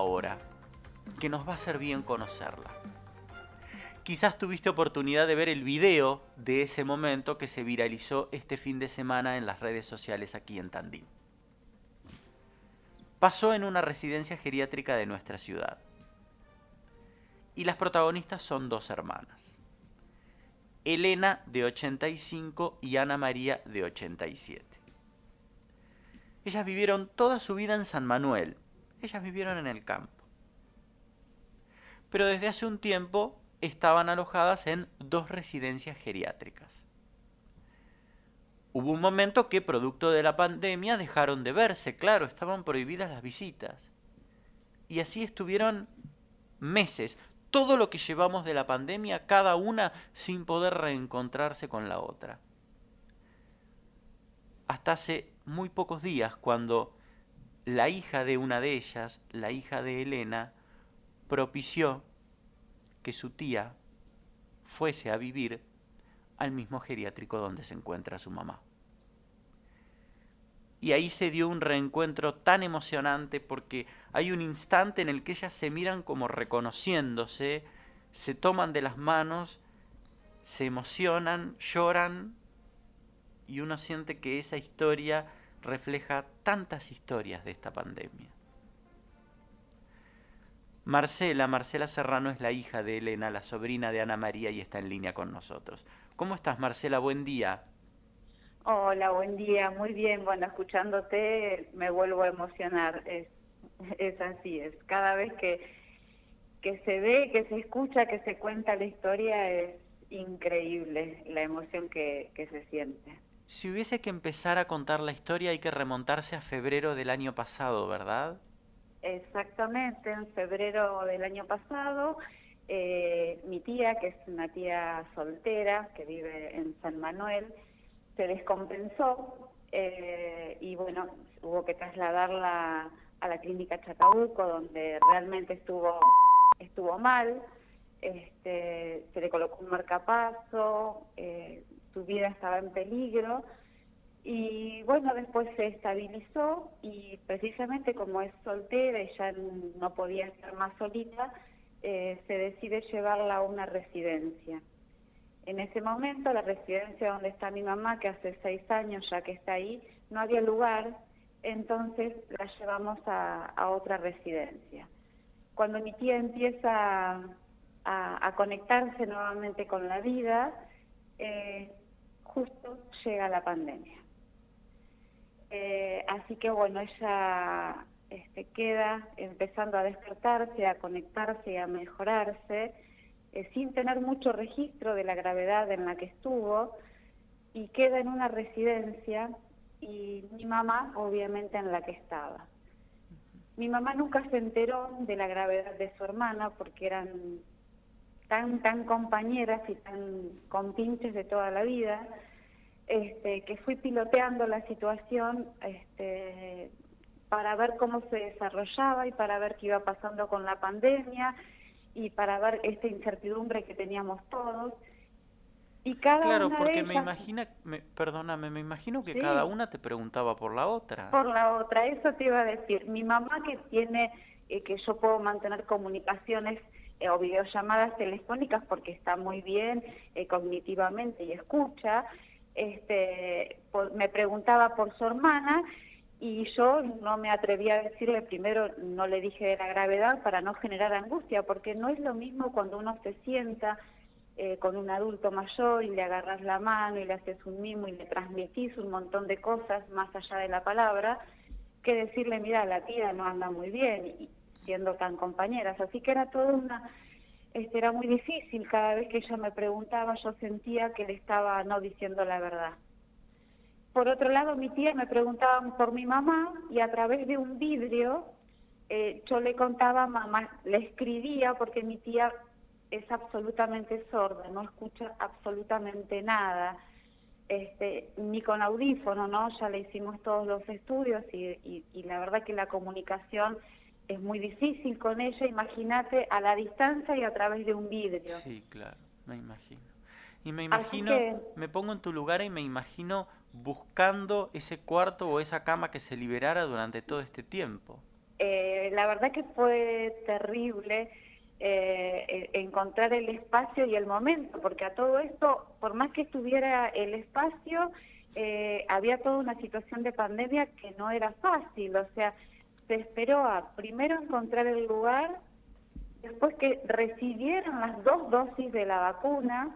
ahora, que nos va a hacer bien conocerla. Quizás tuviste oportunidad de ver el video de ese momento que se viralizó este fin de semana en las redes sociales aquí en Tandil. Pasó en una residencia geriátrica de nuestra ciudad. Y las protagonistas son dos hermanas. Elena de 85 y Ana María de 87. Ellas vivieron toda su vida en San Manuel. Ellas vivieron en el campo. Pero desde hace un tiempo estaban alojadas en dos residencias geriátricas. Hubo un momento que, producto de la pandemia, dejaron de verse, claro, estaban prohibidas las visitas. Y así estuvieron meses, todo lo que llevamos de la pandemia, cada una sin poder reencontrarse con la otra. Hasta hace muy pocos días, cuando la hija de una de ellas, la hija de Elena, propició que su tía fuese a vivir al mismo geriátrico donde se encuentra su mamá. Y ahí se dio un reencuentro tan emocionante porque hay un instante en el que ellas se miran como reconociéndose, se toman de las manos, se emocionan, lloran y uno siente que esa historia refleja tantas historias de esta pandemia. Marcela, Marcela Serrano es la hija de Elena, la sobrina de Ana María y está en línea con nosotros. ¿Cómo estás, Marcela? Buen día. Hola, buen día. Muy bien. Bueno, escuchándote me vuelvo a emocionar. Es, es así, es. Cada vez que, que se ve, que se escucha, que se cuenta la historia, es increíble la emoción que, que se siente. Si hubiese que empezar a contar la historia hay que remontarse a febrero del año pasado, ¿verdad? Exactamente, en febrero del año pasado, eh, mi tía, que es una tía soltera que vive en San Manuel, se descompensó eh, y bueno, hubo que trasladarla a la clínica Chacabuco, donde realmente estuvo, estuvo mal, este, se le colocó un marcapaso, eh, su vida estaba en peligro y bueno, después se estabilizó y precisamente como es soltera y ya no podía estar más solita, eh, se decide llevarla a una residencia. En ese momento, la residencia donde está mi mamá, que hace seis años ya que está ahí, no había lugar, entonces la llevamos a, otra residencia. Cuando mi tía empieza a, conectarse nuevamente con la vida, eh, justo llega la pandemia. Eh, así que bueno, ella este, queda empezando a despertarse, a conectarse y a mejorarse, eh, sin tener mucho registro de la gravedad en la que estuvo, y queda en una residencia y mi mamá obviamente en la que estaba. Mi mamá nunca se enteró de la gravedad de su hermana porque eran tan, tan compañeras y tan compinches de toda la vida, este, que fui piloteando la situación este, para ver cómo se desarrollaba y para ver qué iba pasando con la pandemia y para ver esta incertidumbre que teníamos todos. Y cada claro, porque me imagina, me, perdóname, me imagino que cada una te preguntaba por la otra. Por la otra, eso te iba a decir. Mi mamá que tiene, eh, que yo puedo mantener comunicaciones eh, o videollamadas telefónicas porque está muy bien eh, cognitivamente y escucha, este, me preguntaba por su hermana y yo no me atreví a decirle primero, no le dije de la gravedad para no generar angustia, porque no es lo mismo cuando uno se sienta eh, con un adulto mayor y le agarras la mano y le haces un mimo y le transmitís un montón de cosas más allá de la palabra, que decirle, mira, la tía no anda muy bien, y siendo tan compañeras. Así que era toda una este, era muy difícil. Cada vez que ella me preguntaba, yo sentía que le estaba no diciendo la verdad. Por otro lado, mi tía me preguntaba por mi mamá y a través de un vidrio eh, yo le contaba mamá, le escribía porque mi tía es absolutamente sorda, no escucha absolutamente nada, este, ni con audífono, ¿no? Ya le hicimos todos los estudios y, y la verdad que la comunicación es muy difícil con ella, imagínate, a la distancia y a través de un vidrio. Sí, claro, me imagino. Y me imagino, me pongo en tu lugar y me imagino buscando ese cuarto o esa cama que se liberara durante todo este tiempo. Eh, la verdad que fue terrible eh, e, encontrar el espacio y el momento, porque a todo esto, por más que estuviera el espacio, eh, había toda una situación de pandemia que no era fácil, o sea, se esperó a primero encontrar el lugar, después que recibieran las dos dosis de la vacuna,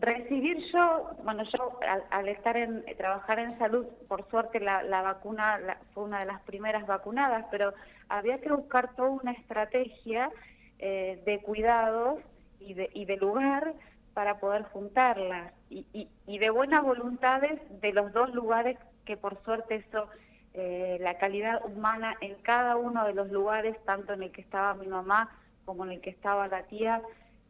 recibir yo, bueno, yo al, estar en, trabajar en salud, por suerte la, vacuna fue una de las primeras vacunadas, pero había que buscar toda una estrategia eh, de cuidados y de, y de lugar para poder juntarlas y, y, y, de buenas voluntades de los dos lugares que por suerte eso, eh, la calidad humana en cada uno de los lugares, tanto en el que estaba mi mamá como en el que estaba la tía,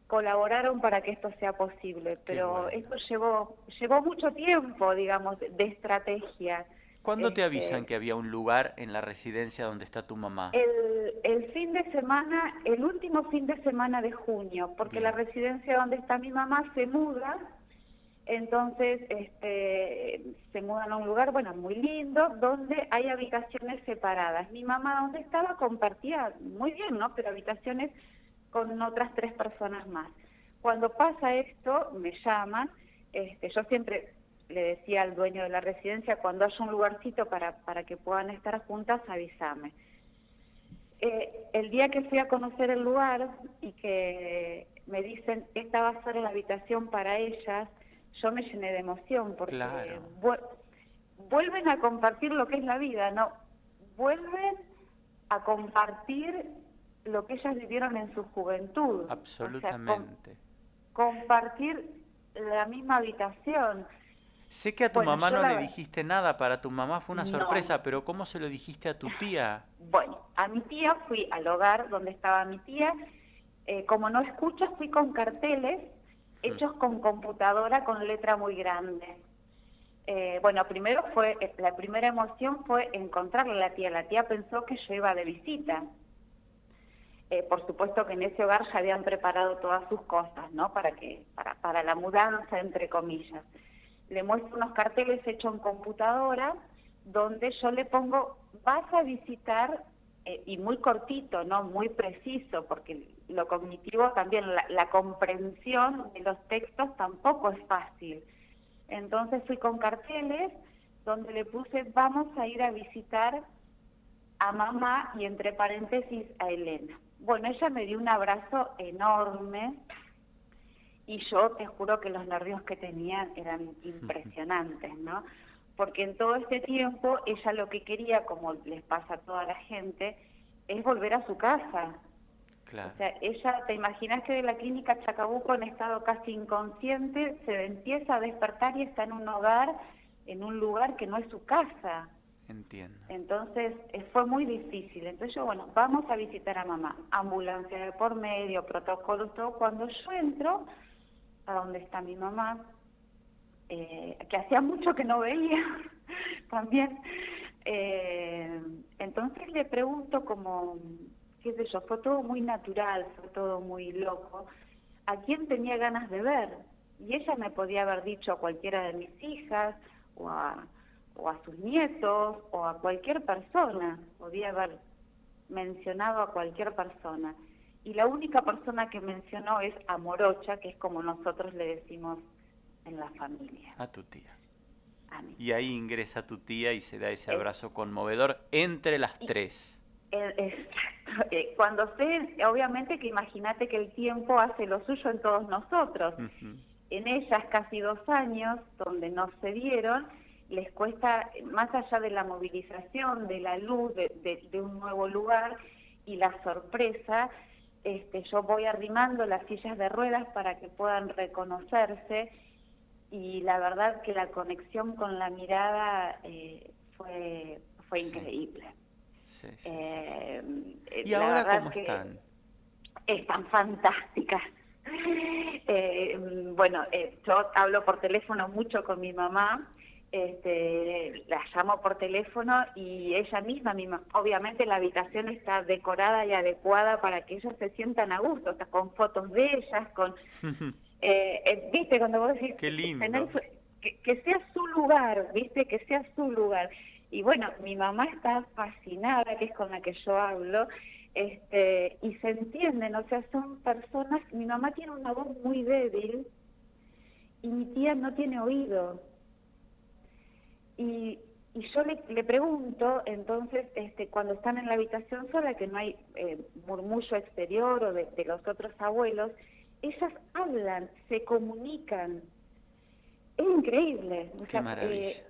colaboraron para que esto sea posible. Pero esto llevó, llevó mucho tiempo, digamos, de estrategia. ¿Cuándo te avisan este, que había un lugar en la residencia donde está tu mamá? El, el fin de semana, el último fin de semana de junio, porque la residencia donde está mi mamá se muda, entonces este, se mudan a un lugar, bueno, muy lindo, donde hay habitaciones separadas. Mi mamá donde estaba compartía, muy bien, ¿no? Pero habitaciones con otras tres personas más. Cuando pasa esto, me llaman, este, yo siempre le decía al dueño de la residencia, cuando haya un lugarcito para, para que puedan estar juntas, avísame. Eh, el día que fui a conocer el lugar y que me dicen, esta va a ser la habitación para ellas, yo me llené de emoción porque vuelven a compartir lo que es la vida, ¿no? Vuelven a compartir lo que ellas vivieron en su juventud. Absolutamente. compartir la misma habitación. Sé que a tu mamá no le dijiste nada, para tu mamá fue una sorpresa, pero ¿cómo se lo dijiste a tu tía? Bueno, a mi tía fui al hogar donde estaba mi tía, eh, como no escucho, fui con carteles hechos con computadora con letra muy grande. Eh, bueno, primero fue, eh, la primera emoción fue encontrarle a la tía. La tía pensó que yo iba de visita. por supuesto que en ese hogar ya habían preparado todas sus cosas, ¿no? Para que, para, para la mudanza, entre comillas le muestro unos carteles hechos en computadora donde yo le pongo, vas a visitar, eh, y muy cortito, no muy preciso, porque lo cognitivo también, la, comprensión de los textos tampoco es fácil. Entonces fui con carteles donde le puse, vamos a ir a visitar a mamá y entre paréntesis a Elena. Bueno, ella me dio un abrazo enorme, y yo te juro que los nervios que tenían eran impresionantes, ¿no? Porque en todo este tiempo ella lo que quería, como les pasa a toda la gente, es volver a su casa. Claro. O sea, ella, te imaginas que de la clínica Chacabuco en estado casi inconsciente, se empieza a despertar y está en un hogar, en un lugar que no es su casa. Entiendo. Entonces eh, fue muy difícil. Entonces yo, bueno, vamos a visitar a mamá. Ambulancia de por medio, protocolos, todo. Cuando yo entro, a donde está mi mamá, eh, que hacía mucho que no veía también. Eh, entonces le pregunto como, qué sé yo, fue todo muy natural, fue todo muy loco, ¿a quién tenía ganas de ver? Y ella me podía haber dicho a cualquiera de mis hijas, o a, o a sus nietos, o a cualquier persona, podía haber mencionado a cualquier persona y la única persona que mencionó es a Morocha, que es como nosotros le decimos en la familia. A tu tía. Y ahí ingresa tu tía y se da ese abrazo conmovedor entre las tres. Exacto. Eh, cuando sé, obviamente que imagínate que el tiempo hace lo suyo en todos nosotros. En ellas casi dos años, donde no se dieron, les cuesta, más allá de la movilización, de la luz, de, de un nuevo lugar y la sorpresa, este, yo voy arrimando las sillas de ruedas para que puedan reconocerse y la verdad que la conexión con la mirada eh, fue, fue increíble. Eh, ¿Y ahora cómo están? Están fantásticas. Eh, bueno, yo hablo por teléfono mucho con mi mamá este, la llamo por teléfono y ella misma, misma, obviamente la habitación está decorada y adecuada para que ellos se sientan a gusto, o con fotos de ellas, con... Eh, eh, viste, cuando vos decís... Qué lindo. que, sea su lugar, viste, que sea su lugar. Y bueno, mi mamá está fascinada, que es con la que yo hablo, este, y se entienden, o sea, son personas, mi mamá tiene una voz muy débil y mi tía no tiene oído. Y, y yo le, le, pregunto, entonces, este, cuando están en la habitación sola, que no hay eh, murmullo exterior o de, de, los otros abuelos, ellas hablan, se comunican. Es increíble. O sea, eh,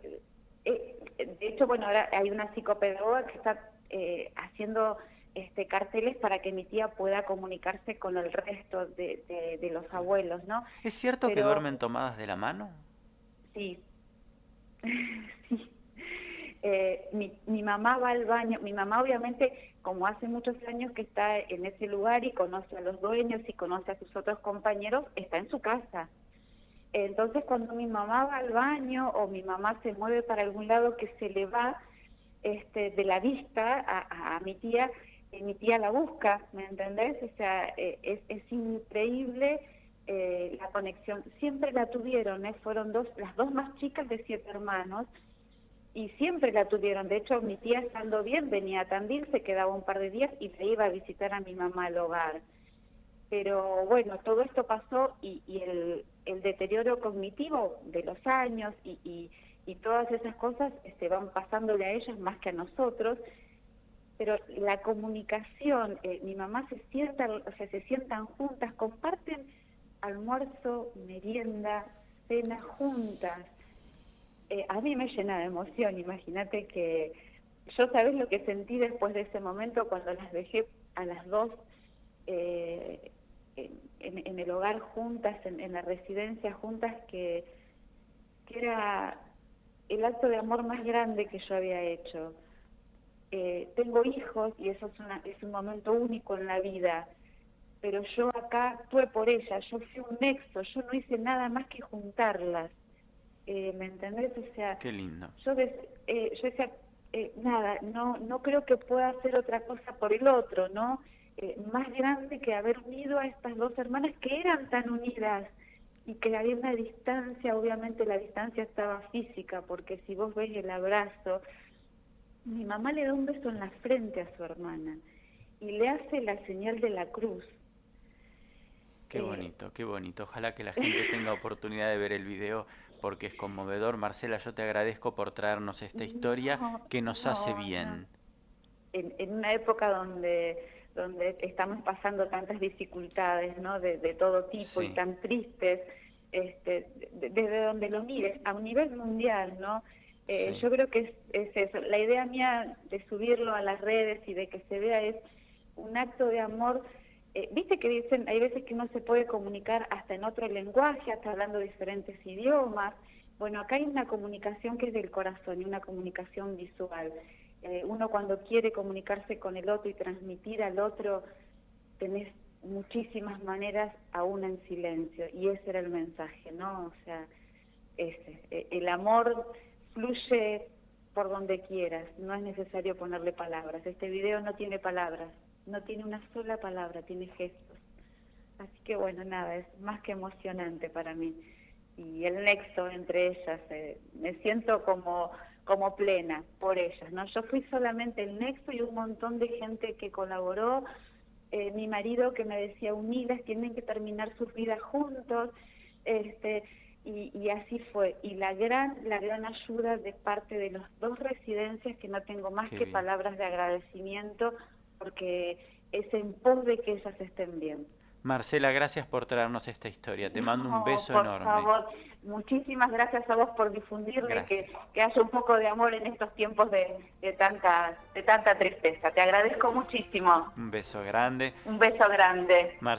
eh, de hecho, bueno, ahora hay una psicopedagoga que está eh, haciendo este, carteles para que mi tía pueda comunicarse con el resto de, de, de los abuelos, ¿no? ¿Es cierto Pero, que duermen tomadas de la mano? Sí. sí. Eh, mi, mi mamá va al baño, mi mamá obviamente, como hace muchos años que está en ese lugar y conoce a los dueños y conoce a sus otros compañeros, está en su casa. Entonces cuando mi mamá va al baño o mi mamá se mueve para algún lado que se le va este, de la vista a, mi tía, eh, mi tía la busca, ¿me entendés? O sea, eh, es, es increíble eh, la conexión. Siempre la tuvieron, fueron dos, las dos más chicas de siete hermanos, y siempre la tuvieron. De hecho, mi tía estando bien venía a Tandil, se quedaba un par de días y se iba a visitar a mi mamá al hogar. Pero bueno, todo esto pasó y, el, el, deterioro cognitivo de los años y, y, y todas esas cosas este, van pasándole a ellas más que a nosotros. Pero la comunicación, eh, mi mamá se sienta, o sea, se sientan juntas, comparten almuerzo, merienda, cena juntas eh, a mí me llena de emoción. Imagínate que yo sabes lo que sentí después de ese momento cuando las dejé a las dos eh, en, el hogar juntas, en, la residencia juntas, que, era el acto de amor más grande que yo había hecho. Eh, tengo hijos y eso es, una, es un momento único en la vida, pero yo acá actué por ellas, yo fui un nexo, yo no hice nada más que juntarlas eh, ¿me entendés? O sea, Qué lindo. Yo, des, eh, yo decía, eh, nada, no, no creo que pueda hacer otra cosa por el otro, ¿no? Eh, más grande que haber unido a estas dos hermanas que eran tan unidas y que había una distancia, obviamente la distancia estaba física, porque si vos ves el abrazo, mi mamá le da un beso en la frente a su hermana y le hace la señal de la cruz. Qué bonito, qué bonito. Ojalá que la gente tenga oportunidad de ver el video porque es conmovedor. Marcela, yo te agradezco por traernos esta historia no, que nos no, hace bien. En, en, una época donde donde estamos pasando tantas dificultades, ¿no? De, de todo tipo sí. y tan tristes, este, desde donde lo mires, a un nivel mundial, ¿no? Eh, sí. Yo creo que es, es eso. La idea mía de subirlo a las redes y de que se vea es un acto de amor eh, viste que dicen, hay veces que uno se puede comunicar hasta en otro lenguaje, hasta hablando diferentes idiomas. Bueno, acá hay una comunicación que es del corazón y una comunicación visual. Eh, uno cuando quiere comunicarse con el otro y transmitir al otro, tenés muchísimas maneras, aún en silencio. Y ese era el mensaje, ¿no? O sea, ese. Eh, el amor fluye por donde quieras, no es necesario ponerle palabras. Este video no tiene palabras, no tiene una sola palabra, tiene gestos. Así que bueno, nada, es más que emocionante para mí. Y el nexo entre ellas, eh, me siento como, como plena por ellas, ¿no? Yo fui solamente el nexo y un montón de gente que colaboró, eh, mi marido que me decía, unidas, tienen que terminar sus vidas juntos, este, y, y, así fue. Y la gran, la gran ayuda de parte de las dos residencias, que no tengo más Qué que bien. palabras de agradecimiento, porque es en pos de que ellas estén bien. Marcela, gracias por traernos esta historia. Te mando un beso por enorme. Favor. Muchísimas gracias a vos por difundirme, que, que, haya un poco de amor en estos tiempos de, de, tanta, de tanta tristeza. Te agradezco muchísimo. Un beso grande. Un beso grande. Mar